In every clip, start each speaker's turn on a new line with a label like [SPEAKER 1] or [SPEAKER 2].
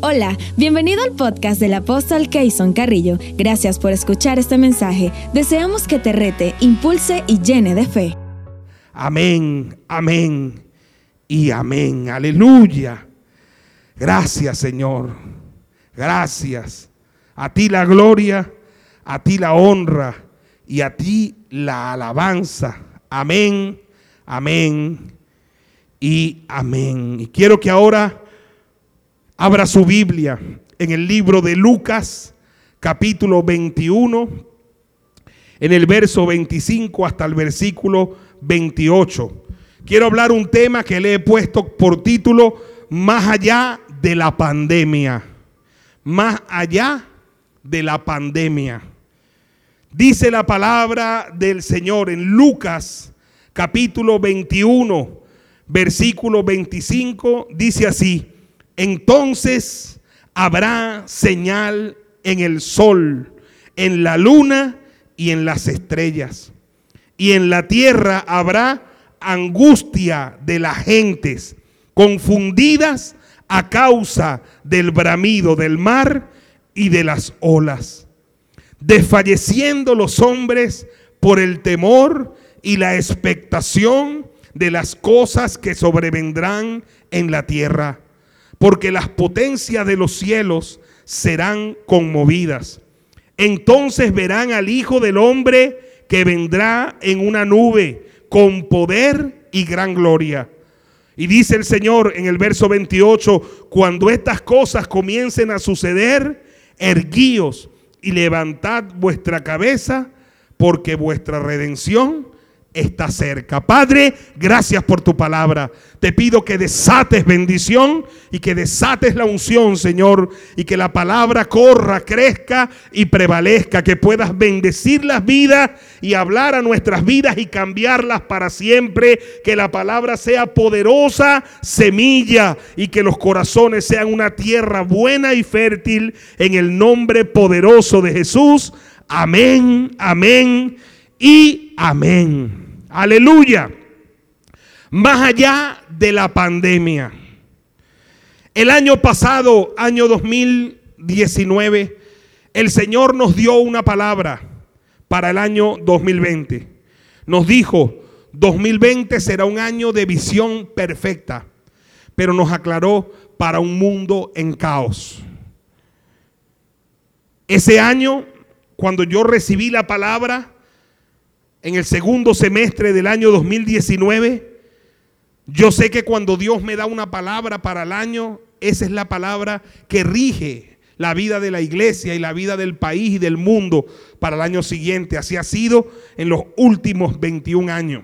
[SPEAKER 1] Hola, bienvenido al podcast del apóstol Keyson Carrillo. Gracias por escuchar este mensaje. Deseamos que te rete, impulse y llene de fe.
[SPEAKER 2] Amén, amén y amén. Aleluya. Gracias Señor. Gracias. A ti la gloria, a ti la honra y a ti la alabanza. Amén, amén y amén. Y quiero que ahora Abra su Biblia en el libro de Lucas, capítulo 21, en el verso 25 hasta el versículo 28. Quiero hablar un tema que le he puesto por título Más allá de la pandemia. Más allá de la pandemia. Dice la palabra del Señor en Lucas capítulo 21, versículo 25, dice así entonces habrá señal en el sol, en la luna y en las estrellas. Y en la tierra habrá angustia de las gentes, confundidas a causa del bramido del mar y de las olas, desfalleciendo los hombres por el temor y la expectación de las cosas que sobrevendrán en la tierra porque las potencias de los cielos serán conmovidas. Entonces verán al Hijo del Hombre que vendrá en una nube con poder y gran gloria. Y dice el Señor en el verso 28, cuando estas cosas comiencen a suceder, erguíos y levantad vuestra cabeza, porque vuestra redención está cerca. Padre, gracias por tu palabra. Te pido que desates bendición y que desates la unción, Señor, y que la palabra corra, crezca y prevalezca, que puedas bendecir las vidas y hablar a nuestras vidas y cambiarlas para siempre, que la palabra sea poderosa semilla y que los corazones sean una tierra buena y fértil en el nombre poderoso de Jesús. Amén, amén y amén. Aleluya. Más allá de la pandemia. El año pasado, año 2019, el Señor nos dio una palabra para el año 2020. Nos dijo, 2020 será un año de visión perfecta, pero nos aclaró para un mundo en caos. Ese año, cuando yo recibí la palabra, en el segundo semestre del año 2019, yo sé que cuando Dios me da una palabra para el año, esa es la palabra que rige la vida de la iglesia y la vida del país y del mundo para el año siguiente. Así ha sido en los últimos 21 años.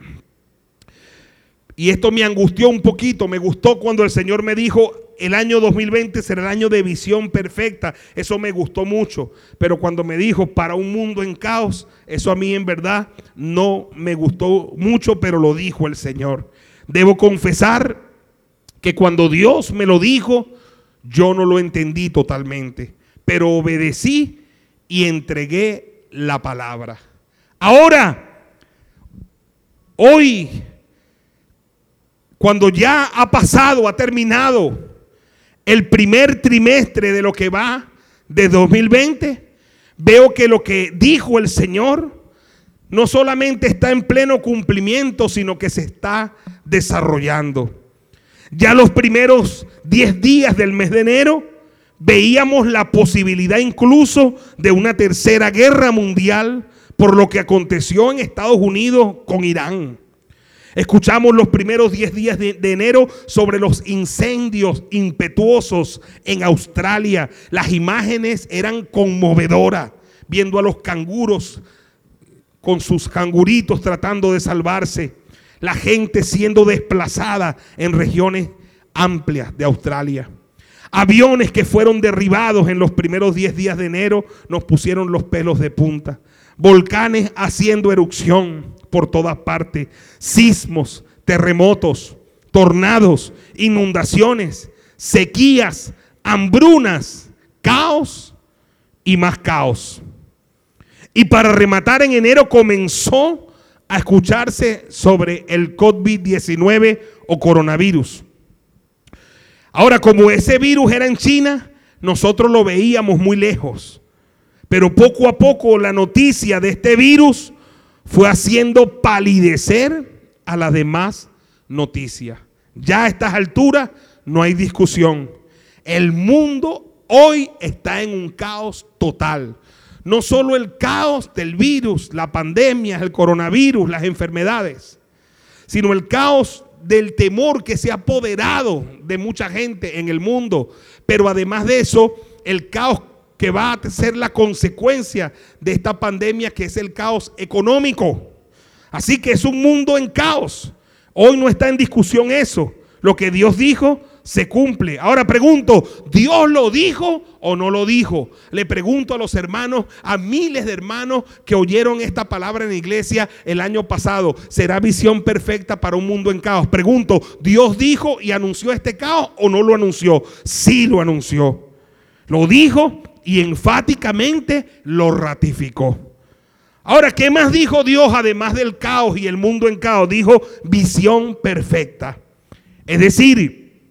[SPEAKER 2] Y esto me angustió un poquito, me gustó cuando el Señor me dijo, el año 2020 será el año de visión perfecta. Eso me gustó mucho. Pero cuando me dijo para un mundo en caos, eso a mí en verdad no me gustó mucho, pero lo dijo el Señor. Debo confesar que cuando Dios me lo dijo, yo no lo entendí totalmente. Pero obedecí y entregué la palabra. Ahora, hoy, cuando ya ha pasado, ha terminado el primer trimestre de lo que va de 2020, veo que lo que dijo el Señor no solamente está en pleno cumplimiento, sino que se está desarrollando. Ya los primeros 10 días del mes de enero veíamos la posibilidad incluso de una tercera guerra mundial por lo que aconteció en Estados Unidos con Irán. Escuchamos los primeros 10 días de, enero sobre los incendios impetuosos en Australia. Las imágenes eran conmovedoras, viendo a los canguros con sus canguritos tratando de salvarse. La gente siendo desplazada en regiones amplias de Australia. Aviones que fueron derribados en los primeros 10 días de enero nos pusieron los pelos de punta. Volcanes haciendo erupción por todas partes, sismos, terremotos, tornados, inundaciones, sequías, hambrunas, caos y más caos. Y para rematar en enero comenzó a escucharse sobre el COVID-19 o coronavirus. Ahora, como ese virus era en China, nosotros lo veíamos muy lejos. Pero poco a poco la noticia de este virus fue haciendo palidecer a las demás noticias. Ya a estas alturas no hay discusión. El mundo hoy está en un caos total. No solo el caos del virus, la pandemia, el coronavirus, las enfermedades, sino el caos del temor que se ha apoderado de mucha gente en el mundo. Pero además de eso, el caos que va a ser la consecuencia de esta pandemia, que es el caos económico. Así que es un mundo en caos. Hoy no está en discusión eso. Lo que Dios dijo se cumple. Ahora pregunto, ¿Dios lo dijo o no lo dijo? Le pregunto a los hermanos, a miles de hermanos que oyeron esta palabra en la iglesia el año pasado, ¿será visión perfecta para un mundo en caos? Pregunto, ¿Dios dijo y anunció este caos o no lo anunció? Sí lo anunció. Lo dijo y enfáticamente lo ratificó. Ahora, ¿qué más dijo Dios además del caos y el mundo en caos? Dijo visión perfecta. Es decir,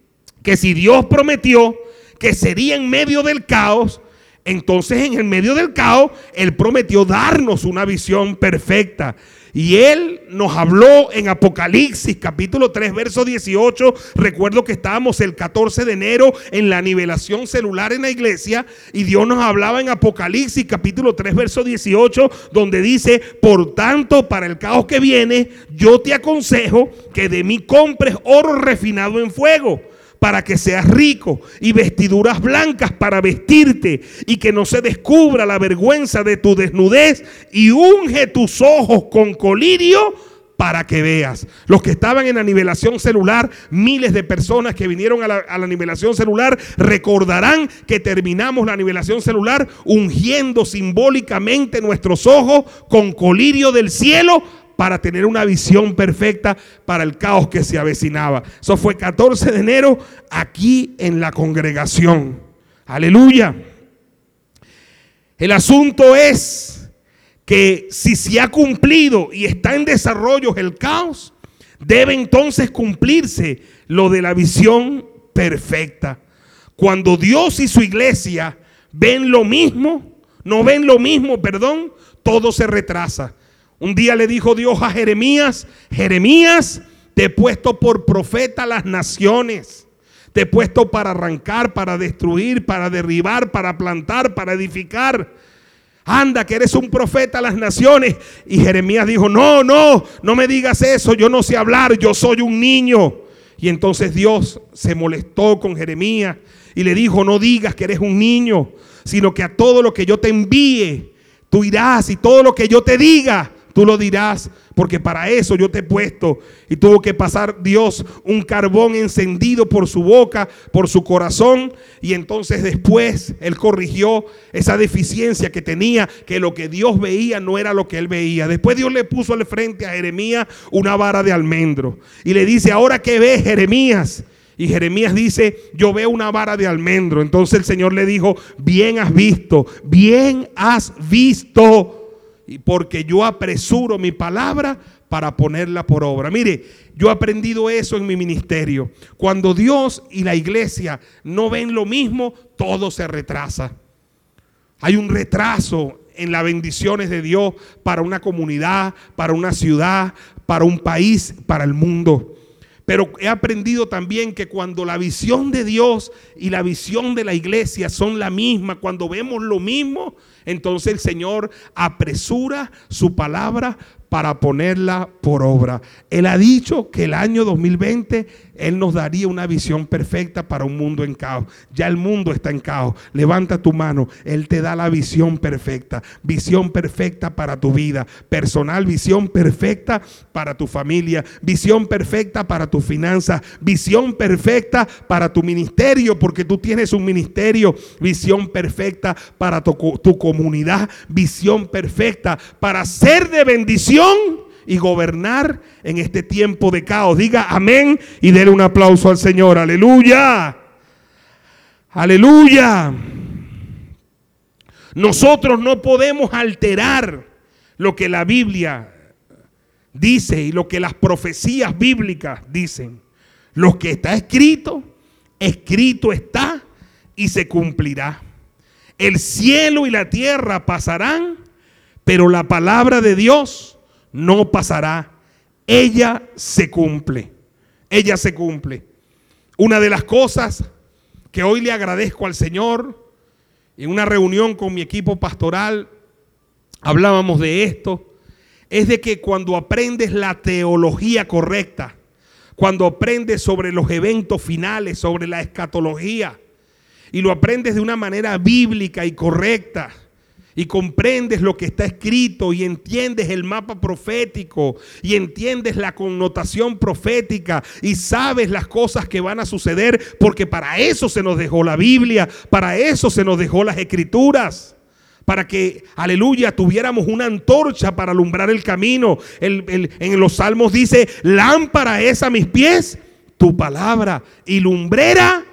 [SPEAKER 2] que si Dios prometió que sería en medio del caos, entonces en el medio del caos, Él prometió darnos una visión perfecta. Y Él nos habló en Apocalipsis capítulo 3, verso 18. Recuerdo que estábamos el 14 de enero en la nivelación celular en la iglesia y Dios nos hablaba en Apocalipsis capítulo 3, verso 18, donde dice, por tanto, para el caos que viene, yo te aconsejo que de mí compres oro refinado en fuego para que seas rico y vestiduras blancas para vestirte y que no se descubra la vergüenza de tu desnudez y unge tus ojos con colirio para que veas. Los que estaban en la nivelación celular, miles de personas que vinieron a la, a la, nivelación celular, recordarán que terminamos la nivelación celular ungiendo simbólicamente nuestros ojos con colirio del cielo para tener una visión perfecta para el caos que se avecinaba. Eso fue 14 de enero aquí en la congregación. Aleluya. El asunto es que si se ha cumplido y está en desarrollo el caos, debe entonces cumplirse lo de la visión perfecta. Cuando Dios y su iglesia ven lo mismo, no ven lo mismo, perdón, todo se retrasa. Un día le dijo Dios a Jeremías, Jeremías, te he puesto por profeta a las naciones. Te he puesto para arrancar, para destruir, para derribar, para plantar, para edificar. Anda, que eres un profeta a las naciones. Y Jeremías dijo, no, no, no me digas eso, yo no sé hablar, yo soy un niño. Y entonces Dios se molestó con Jeremías y le dijo, no digas que eres un niño, sino que a todo lo que yo te envíe, tú irás y todo lo que yo te diga, Tú lo dirás, porque para eso yo te he puesto. Y tuvo que pasar Dios un carbón encendido por su boca, por su corazón. Y entonces después Él corrigió esa deficiencia que tenía, que lo que Dios veía no era lo que Él veía. Después Dios le puso al frente a Jeremías una vara de almendro. Y le dice, ahora que ves Jeremías. Y Jeremías dice, yo veo una vara de almendro. Entonces el Señor le dijo, bien has visto, bien has visto y porque yo apresuro mi palabra para ponerla por obra. Mire, yo he aprendido eso en mi ministerio. Cuando Dios y la iglesia no ven lo mismo, todo se retrasa. Hay un retraso en las bendiciones de Dios para una comunidad, para una ciudad, para un país, para el mundo. Pero he aprendido también que cuando la visión de Dios y la visión de la iglesia son la misma, cuando vemos lo mismo, entonces el Señor apresura su palabra para ponerla por obra. Él ha dicho que el año 2020 Él nos daría una visión perfecta para un mundo en caos. Ya el mundo está en caos. Levanta tu mano. Él te da la visión perfecta. Visión perfecta para tu vida personal. Visión perfecta para tu familia. Visión perfecta para tu finanzas. Visión perfecta para tu ministerio porque tú tienes un ministerio. Visión perfecta para tu, tu comunidad. Visión perfecta para ser de bendición y gobernar en este tiempo de caos. Diga amén y déle un aplauso al Señor. Aleluya. Aleluya. Nosotros no podemos alterar lo que la Biblia dice y lo que las profecías bíblicas dicen. Lo que está escrito, escrito está y se cumplirá. El cielo y la tierra pasarán, pero la palabra de Dios no pasará. Ella se cumple. Ella se cumple. Una de las cosas que hoy le agradezco al Señor, en una reunión con mi equipo pastoral, hablábamos de esto, es de que cuando aprendes la teología correcta, cuando aprendes sobre los eventos finales, sobre la escatología, y lo aprendes de una manera bíblica y correcta, y comprendes lo que está escrito y entiendes el mapa profético y entiendes la connotación profética y sabes las cosas que van a suceder porque para eso se nos dejó la Biblia, para eso se nos dejó las escrituras. Para que, aleluya, tuviéramos una antorcha para alumbrar el camino. en los salmos dice, lámpara es a mis pies tu palabra y lumbrera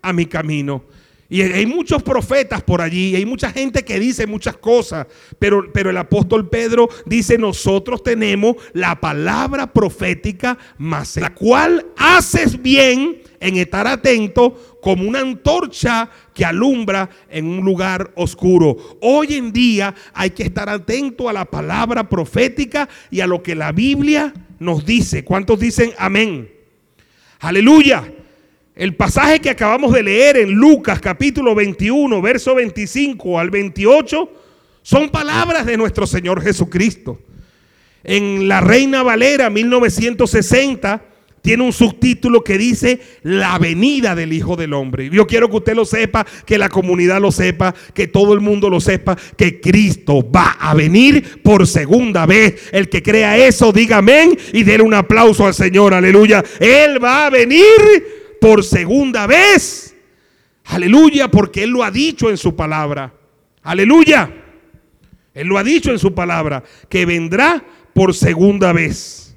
[SPEAKER 2] a mi camino. Y hay muchos profetas por allí, hay mucha gente que dice muchas cosas, pero, pero el apóstol Pedro dice, nosotros tenemos la palabra profética más, la cual haces bien en estar atento como una antorcha que alumbra en un lugar oscuro. Hoy en día hay que estar atento a la palabra profética y a lo que la Biblia nos dice. ¿Cuántos dicen amén? Aleluya. El pasaje que acabamos de leer en Lucas capítulo 21, verso 25 al 28, son palabras de nuestro Señor Jesucristo. En la Reina Valera 1960 tiene un subtítulo que dice la venida del Hijo del Hombre. Yo quiero que usted lo sepa, que la comunidad lo sepa, que todo el mundo lo sepa, que Cristo va a venir por segunda vez. El que crea eso, diga amén y déle un aplauso al Señor, aleluya. Él va a venir por segunda vez. Aleluya, porque Él lo ha dicho en su palabra. Aleluya. Él lo ha dicho en su palabra, que vendrá por segunda vez.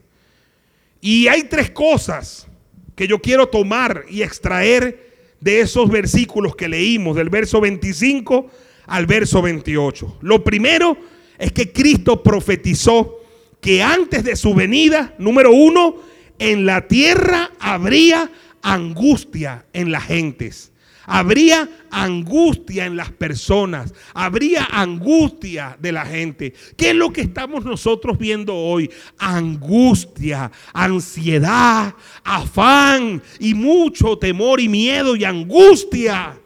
[SPEAKER 2] Y hay tres cosas que yo quiero tomar y extraer de esos versículos que leímos, del verso 25 al verso 28. Lo primero es que Cristo profetizó que antes de su venida, número uno, en la tierra habría angustia en las gentes. Habría angustia en las personas. Habría angustia de la gente. ¿Qué es lo que estamos nosotros viendo hoy? Angustia, ansiedad, afán y mucho temor y miedo y angustia.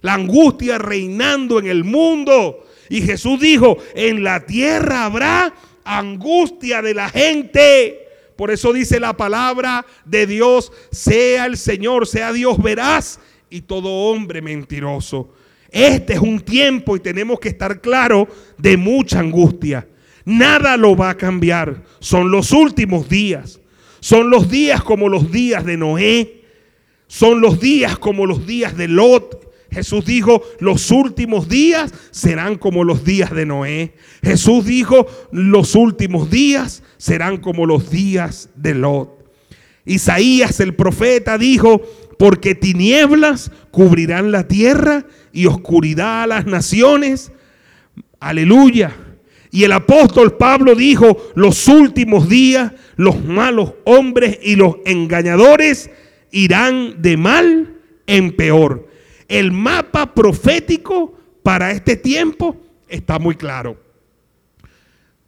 [SPEAKER 2] La angustia reinando en el mundo. Y Jesús dijo, en la tierra habrá angustia de la gente. Por eso dice la palabra de Dios, sea el Señor, sea Dios veraz y todo hombre mentiroso. Este es un tiempo y tenemos que estar claros de mucha angustia. Nada lo va a cambiar. Son los últimos días. Son los días como los días de Noé. Son los días como los días de Lot. Jesús dijo, los últimos días serán como los días de Noé. Jesús dijo, los últimos días serán como los días de Lot. Isaías el profeta dijo, porque tinieblas cubrirán la tierra y oscuridad a las naciones. Aleluya. Y el apóstol Pablo dijo, los últimos días, los malos hombres y los engañadores irán de mal en peor. El mapa profético para este tiempo está muy claro.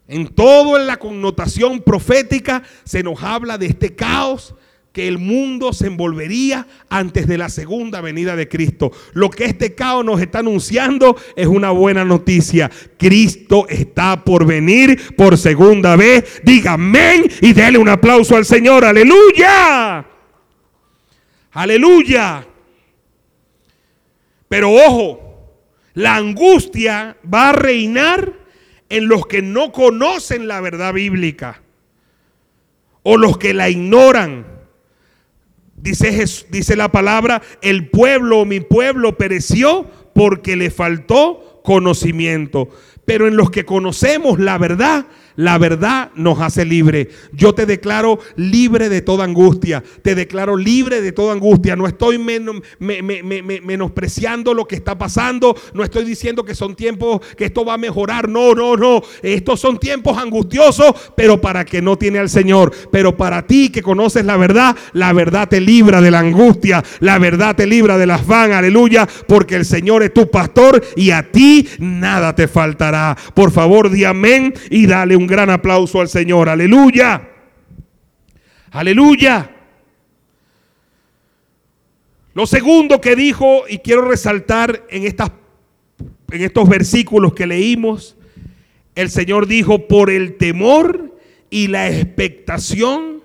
[SPEAKER 2] En todo en la connotación profética se nos habla de este caos que el mundo se envolvería antes de la segunda venida de Cristo. Lo que este caos nos está anunciando es una buena noticia. Cristo está por venir por segunda vez. Diga amén y déle un aplauso al Señor. Aleluya. Aleluya. Pero ojo, la angustia va a reinar en los que no conocen la verdad bíblica o los que la ignoran. Dice, dice la palabra, el pueblo mi pueblo pereció porque le faltó conocimiento. Pero en los que conocemos la verdad, la verdad nos hace libre. Yo te declaro libre de toda angustia. Te declaro libre de toda angustia. No estoy menospreciando lo que está pasando. No estoy diciendo que son tiempos que esto va a mejorar. No, no, no. Estos son tiempos angustiosos, pero para que no tiene al Señor. Pero para ti que conoces la verdad, la verdad te libra de la angustia. La verdad te libra de las van. Aleluya. Porque el Señor es tu pastor y a ti nada te faltará. Por favor, di amén y dale un gran aplauso al Señor. Aleluya. Aleluya. Lo segundo que dijo, y quiero resaltar en, estas, en estos versículos que leímos, el Señor dijo, por el temor y la expectación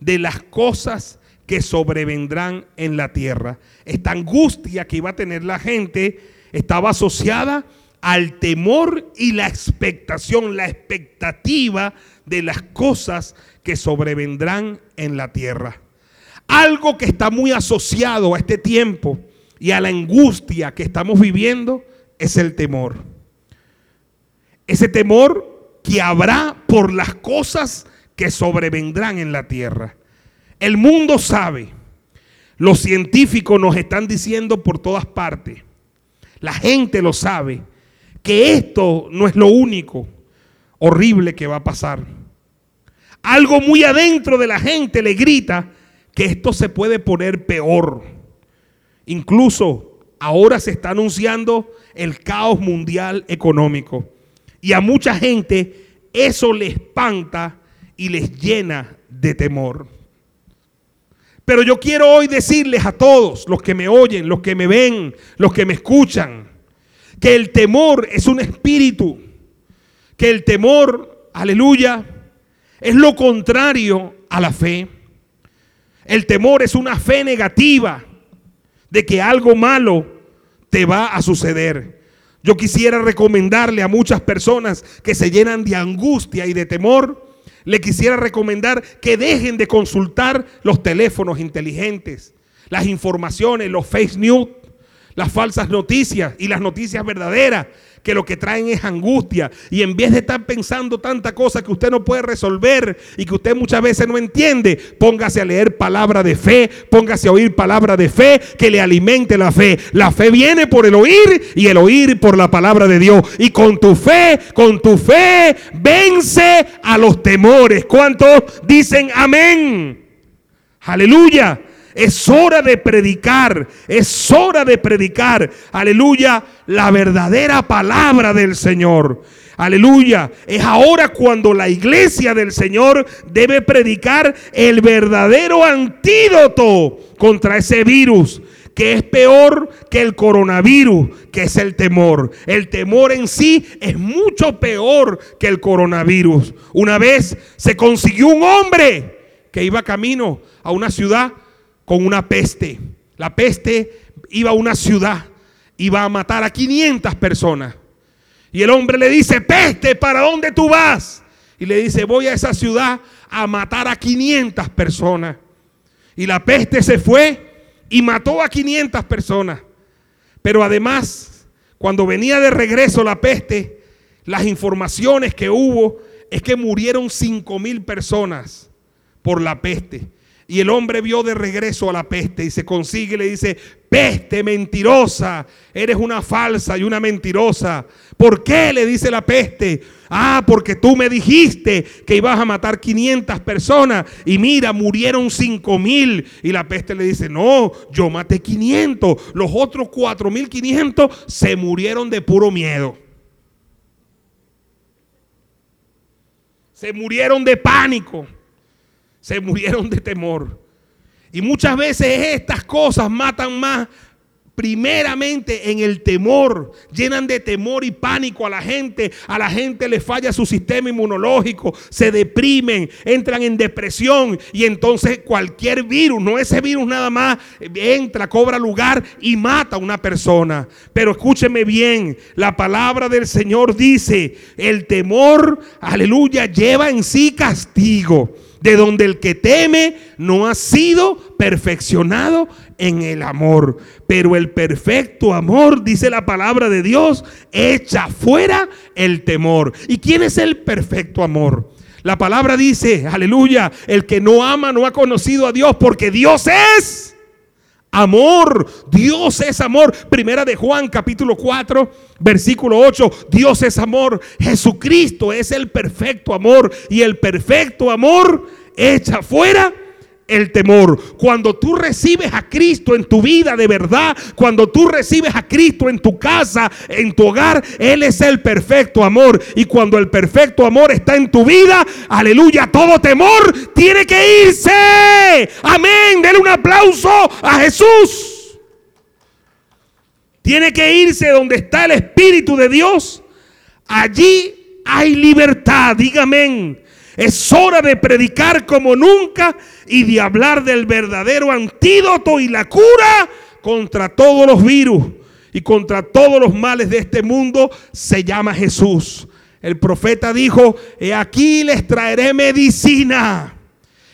[SPEAKER 2] de las cosas que sobrevendrán en la tierra. Esta angustia que iba a tener la gente estaba asociada al temor y la expectación, la expectativa de las cosas que sobrevendrán en la tierra. Algo que está muy asociado a este tiempo y a la angustia que estamos viviendo es el temor. Ese temor que habrá por las cosas que sobrevendrán en la tierra. El mundo sabe, los científicos nos están diciendo por todas partes, la gente lo sabe, que esto no es lo único horrible que va a pasar. Algo muy adentro de la gente le grita que esto se puede poner peor. Incluso ahora se está anunciando el caos mundial económico. Y a mucha gente eso le espanta y les llena de temor. Pero yo quiero hoy decirles a todos, los que me oyen, los que me ven, los que me escuchan, que el temor es un espíritu, que el temor, aleluya, es lo contrario a la fe. El temor es una fe negativa de que algo malo te va a suceder. Yo quisiera recomendarle a muchas personas que se llenan de angustia y de temor, le quisiera recomendar que dejen de consultar los teléfonos inteligentes, las informaciones, los face news, las falsas noticias y las noticias verdaderas que lo que traen es angustia. Y en vez de estar pensando tanta cosa que usted no puede resolver y que usted muchas veces no entiende, póngase a leer palabra de fe, póngase a oír palabra de fe que le alimente la fe. La fe viene por el oír y el oír por la palabra de Dios. Y con tu fe, con tu fe, vence a los temores. ¿Cuántos dicen amén? Aleluya. Es hora de predicar, es hora de predicar, aleluya, la verdadera palabra del Señor. Aleluya. Es ahora cuando la iglesia del Señor debe predicar el verdadero antídoto contra ese virus que es peor que el coronavirus, que es el temor. El temor en sí es mucho peor que el coronavirus. Una vez se consiguió un hombre que iba camino a una ciudad con una peste. La peste iba a una ciudad, iba a matar a 500 personas. Y el hombre le dice, peste, ¿para dónde tú vas? Y le dice, voy a esa ciudad a matar a 500 personas. Y la peste se fue y mató a 500 personas. Pero además, cuando venía de regreso la peste, las informaciones que hubo es que murieron 5 mil personas por la peste. Y el hombre vio de regreso a la peste y se consigue y le dice, peste mentirosa, eres una falsa y una mentirosa. ¿Por qué? le dice la peste. Ah, porque tú me dijiste que ibas a matar 500 personas y mira, murieron 5 mil. Y la peste le dice, no, yo maté 500. Los otros 4.500 se murieron de puro miedo. Se murieron de pánico se murieron de temor. Y muchas veces estas cosas matan más primeramente en el temor, llenan de temor y pánico a la gente, a la gente le falla su sistema inmunológico, se deprimen, entran en depresión y entonces cualquier virus, no ese virus nada más, entra, cobra lugar y mata a una persona. Pero escúcheme bien, la palabra del Señor dice, el temor, aleluya, lleva en sí castigo de donde el que teme no ha sido perfeccionado en el amor. Pero el perfecto amor, dice la palabra de Dios, echa fuera el temor. ¿Y quién es el perfecto amor? La palabra dice, aleluya, el que no ama no ha conocido a Dios porque Dios es amor. Dios es amor. Primera de Juan capítulo 4, versículo 8. Dios es amor. Jesucristo es el perfecto amor. Y el perfecto amor echa fuera el temor. Cuando tú recibes a Cristo en tu vida de verdad, cuando tú recibes a Cristo en tu casa, en tu hogar, Él es el perfecto amor. Y cuando el perfecto amor está en tu vida, aleluya, todo temor tiene que irse. Amén. Denle un aplauso a Jesús. Tiene que irse donde está el Espíritu de Dios. Allí hay libertad. Dígame. Es hora de predicar como nunca y de hablar del verdadero antídoto y la cura contra todos los virus y contra todos los males de este mundo. Se llama Jesús. El profeta dijo, he aquí les traeré medicina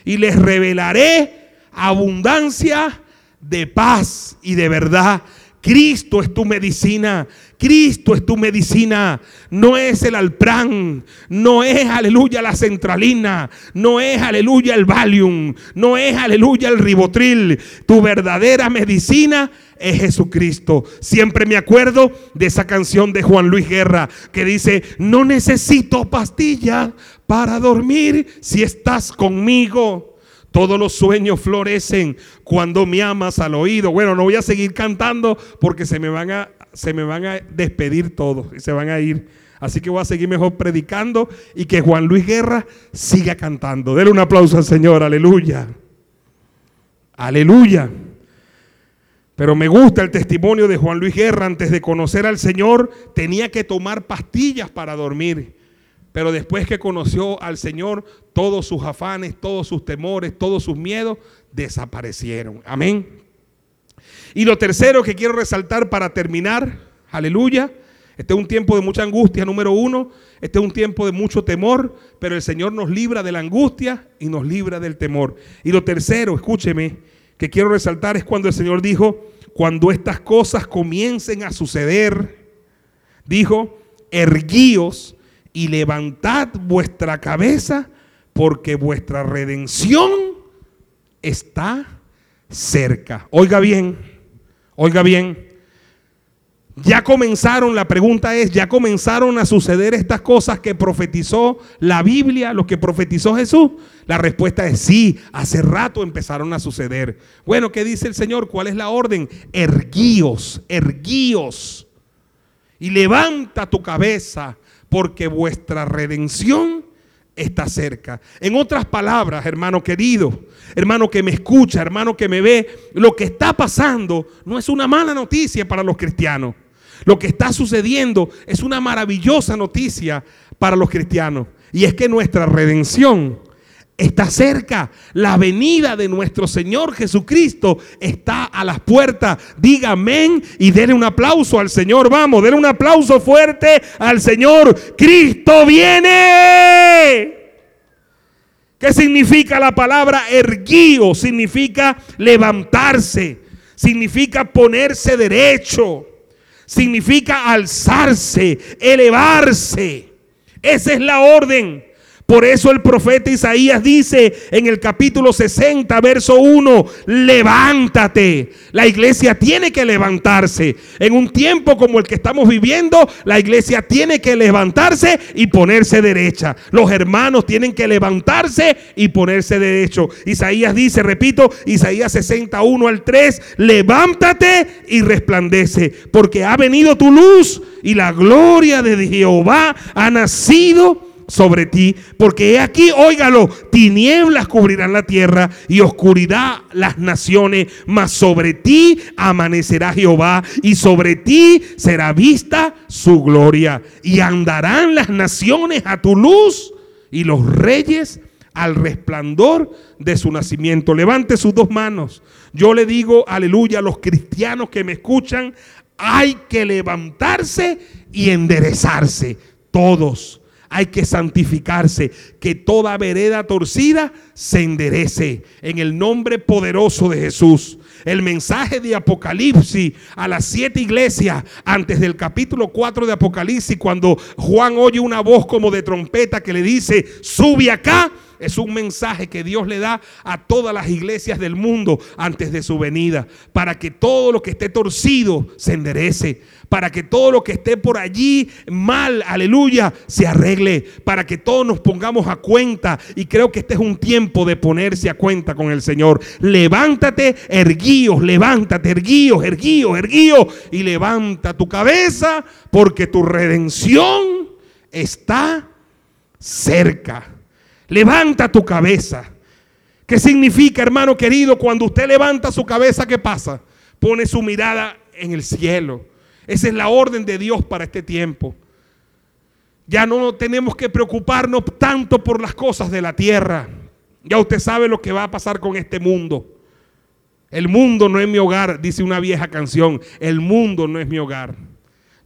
[SPEAKER 2] y les revelaré abundancia de paz y de verdad. Cristo es tu medicina. Cristo es tu medicina. No es el alprán. No es, aleluya, la centralina. No es, aleluya, el Valium. No es, aleluya, el ribotril. Tu verdadera medicina es Jesucristo. Siempre me acuerdo de esa canción de Juan Luis Guerra que dice, no necesito pastilla para dormir si estás conmigo. Todos los sueños florecen cuando me amas al oído. Bueno, no voy a seguir cantando porque se me van a, se me van a despedir todos y se van a ir. Así que voy a seguir mejor predicando y que Juan Luis Guerra siga cantando. Dele un aplauso al Señor, aleluya. Aleluya. Pero me gusta el testimonio de Juan Luis Guerra. Antes de conocer al Señor tenía que tomar pastillas para dormir. Pero después que conoció al Señor, todos sus afanes, todos sus temores, todos sus miedos desaparecieron. Amén. Y lo tercero que quiero resaltar para terminar, aleluya, este es un tiempo de mucha angustia, número uno, este es un tiempo de mucho temor, pero el Señor nos libra de la angustia y nos libra del temor. Y lo tercero, escúcheme, que quiero resaltar es cuando el Señor dijo, cuando estas cosas comiencen a suceder, dijo, erguíos y levantad vuestra cabeza porque vuestra redención está cerca. Oiga bien, oiga bien. Ya comenzaron, la pregunta es, ya comenzaron a suceder estas cosas que profetizó la Biblia, lo que profetizó Jesús. La respuesta es sí, hace rato empezaron a suceder. Bueno, ¿qué dice el Señor? ¿Cuál es la orden? Erguíos, erguíos. Y levanta tu cabeza porque vuestra redención está cerca. En otras palabras, hermano querido, hermano que me escucha, hermano que me ve, lo que está pasando no es una mala noticia para los cristianos. Lo que está sucediendo es una maravillosa noticia para los cristianos. Y es que nuestra redención está cerca. La venida de nuestro Señor Jesucristo está a las puertas. Diga amén y denle un aplauso al Señor. Vamos, denle un aplauso fuerte al Señor. Cristo viene. ¿Qué significa la palabra erguío? Significa levantarse. Significa ponerse derecho. Significa alzarse, elevarse. Esa es la orden. Por eso el profeta Isaías dice en el capítulo 60, verso 1, levántate. La iglesia tiene que levantarse. En un tiempo como el que estamos viviendo, la iglesia tiene que levantarse y ponerse derecha. Los hermanos tienen que levantarse y ponerse derecho. Isaías dice, repito, Isaías 61 al 3, levántate y resplandece, porque ha venido tu luz y la gloria de Jehová ha nacido sobre ti, porque he aquí, óigalo, tinieblas cubrirán la tierra y oscuridad las naciones, mas sobre ti amanecerá Jehová y sobre ti será vista su gloria y andarán las naciones a tu luz y los reyes al resplandor de su nacimiento. Levante sus dos manos. Yo le digo, aleluya, a los cristianos que me escuchan, hay que levantarse y enderezarse. Todos hay que santificarse, que toda vereda torcida se enderece en el nombre poderoso de Jesús. El mensaje de Apocalipsis a las siete iglesias antes del capítulo 4 de Apocalipsis, cuando Juan oye una voz como de trompeta que le dice, sube acá es un mensaje que Dios le da a todas las iglesias del mundo antes de su venida, para que todo lo que esté torcido se enderece, para que todo lo que esté por allí mal, aleluya, se arregle, para que todos nos pongamos a cuenta. Y creo que este es un tiempo de ponerse a cuenta con el Señor. Levántate, erguíos, levántate, erguíos, erguíos, erguíos, y levanta tu cabeza, porque tu redención está cerca. Levanta tu cabeza. ¿Qué significa, hermano querido, cuando usted levanta su cabeza, qué pasa? Pone su mirada en el cielo. Esa es la orden de Dios para este tiempo. Ya no tenemos que preocuparnos tanto por las cosas de la tierra. Ya usted sabe lo que va a pasar con este mundo. El mundo no es mi hogar, dice una vieja canción. El mundo no es mi hogar.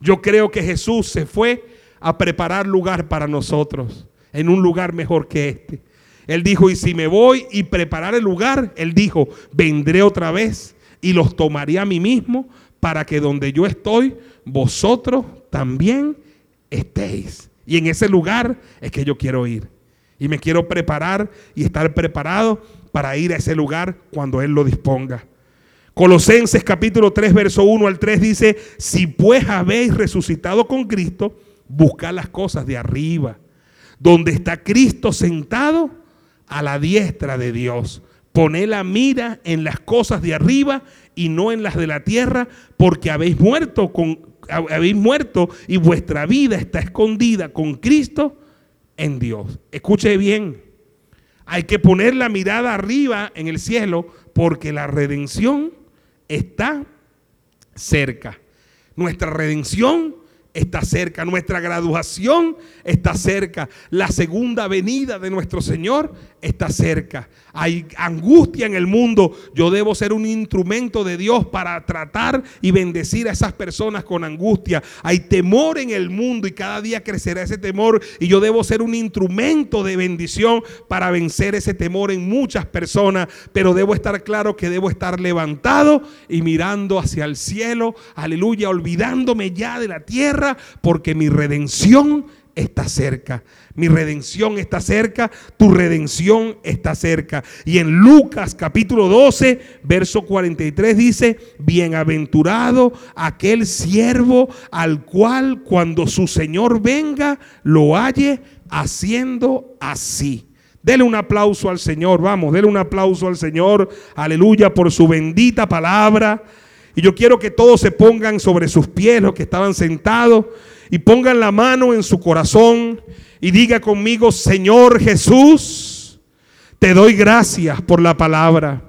[SPEAKER 2] Yo creo que Jesús se fue a preparar lugar para nosotros en un lugar mejor que este. Él dijo, y si me voy y preparar el lugar, él dijo, vendré otra vez y los tomaré a mí mismo para que donde yo estoy, vosotros también estéis. Y en ese lugar es que yo quiero ir. Y me quiero preparar y estar preparado para ir a ese lugar cuando Él lo disponga. Colosenses capítulo 3, verso 1 al 3 dice, si pues habéis resucitado con Cristo, buscad las cosas de arriba donde está Cristo sentado a la diestra de Dios. Poné la mira en las cosas de arriba y no en las de la tierra, porque habéis muerto habéis muerto y vuestra vida está escondida con Cristo en Dios. Escuche bien. Hay que poner la mirada arriba en el cielo porque la redención está cerca. Nuestra redención está cerca, nuestra graduación está cerca, la segunda venida de nuestro Señor está cerca. Hay angustia en el mundo. Yo debo ser un instrumento de Dios para tratar y bendecir a esas personas con angustia. Hay temor en el mundo y cada día crecerá ese temor y yo debo ser un instrumento de bendición para vencer ese temor en muchas personas. Pero debo estar claro que debo estar levantado y mirando hacia el cielo. Aleluya, olvidándome ya de la tierra porque mi redención está cerca. Mi redención está cerca, tu redención está cerca. Y en Lucas capítulo 12, verso 43 dice, bienaventurado aquel siervo al cual cuando su Señor venga lo halle haciendo así. Dele un aplauso al Señor, vamos, dele un aplauso al Señor, aleluya, por su bendita palabra. Y yo quiero que todos se pongan sobre sus pies, los que estaban sentados y pongan la mano en su corazón y diga conmigo, Señor Jesús, te doy gracias por la palabra.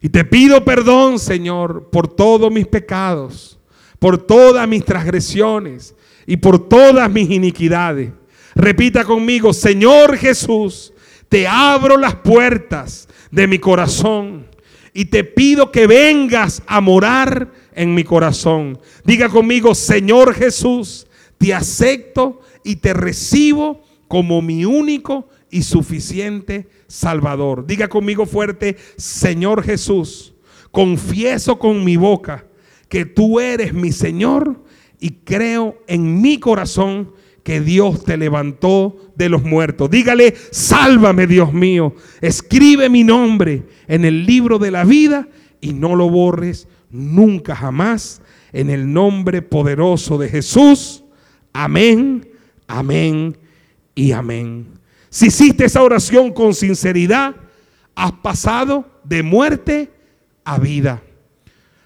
[SPEAKER 2] Y te pido perdón, Señor, por todos mis pecados, por todas mis transgresiones y por todas mis iniquidades. Repita conmigo, Señor Jesús, te abro las puertas de mi corazón y te pido que vengas a morar en mi corazón. Diga conmigo, Señor Jesús, te acepto y te recibo como mi único y suficiente Salvador. Diga conmigo fuerte, Señor Jesús, confieso con mi boca que tú eres mi Señor y creo en mi corazón que Dios te levantó de los muertos. Dígale, sálvame Dios mío, escribe mi nombre en el libro de la vida y no lo borres nunca jamás. En el nombre poderoso de Jesús. Amén, amén y amén. Si hiciste esa oración con sinceridad, has pasado de muerte a vida.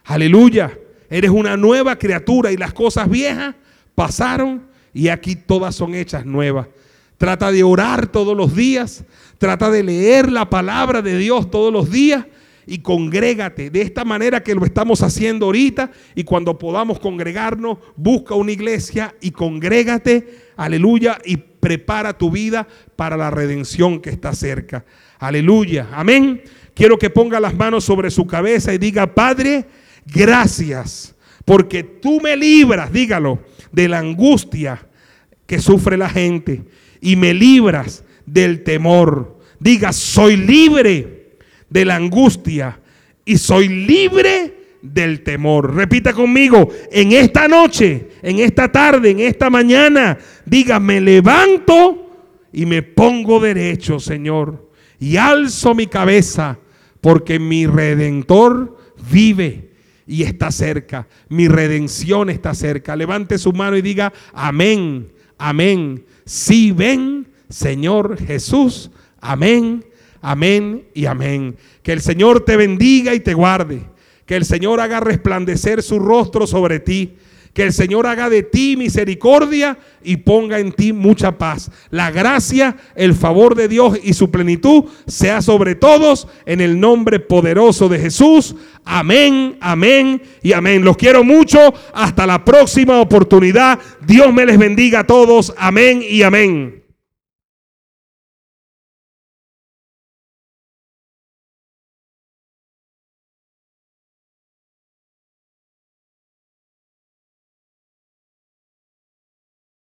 [SPEAKER 2] Aleluya. Eres una nueva criatura y las cosas viejas pasaron y aquí todas son hechas nuevas. Trata de orar todos los días. Trata de leer la palabra de Dios todos los días y congrégate de esta manera que lo estamos haciendo ahorita y cuando podamos congregarnos, busca una iglesia y congrégate, aleluya, y prepara tu vida para la redención que está cerca. Aleluya, amén. Quiero que ponga las manos sobre su cabeza y diga, Padre, gracias, porque tú me libras, dígalo, de la angustia que sufre la gente y me libras del temor. Diga, soy libre de la angustia y soy libre del temor. Repita conmigo, en esta noche, en esta tarde, en esta mañana, diga, me levanto y me pongo derecho, Señor, y alzo mi cabeza, porque mi redentor vive y está cerca. Mi redención está cerca. Levante su mano y diga, amén, amén. Si ven, Señor Jesús, amén, amén y amén. Que el Señor te bendiga y te guarde. Que el Señor haga resplandecer su rostro sobre ti. Que el Señor haga de ti misericordia y ponga en ti mucha paz. La gracia, el favor de Dios y su plenitud sea sobre todos en el nombre poderoso de Jesús. Amén, amén y amén. Los quiero mucho. Hasta la próxima oportunidad. Dios me les bendiga a todos. Amén y amén.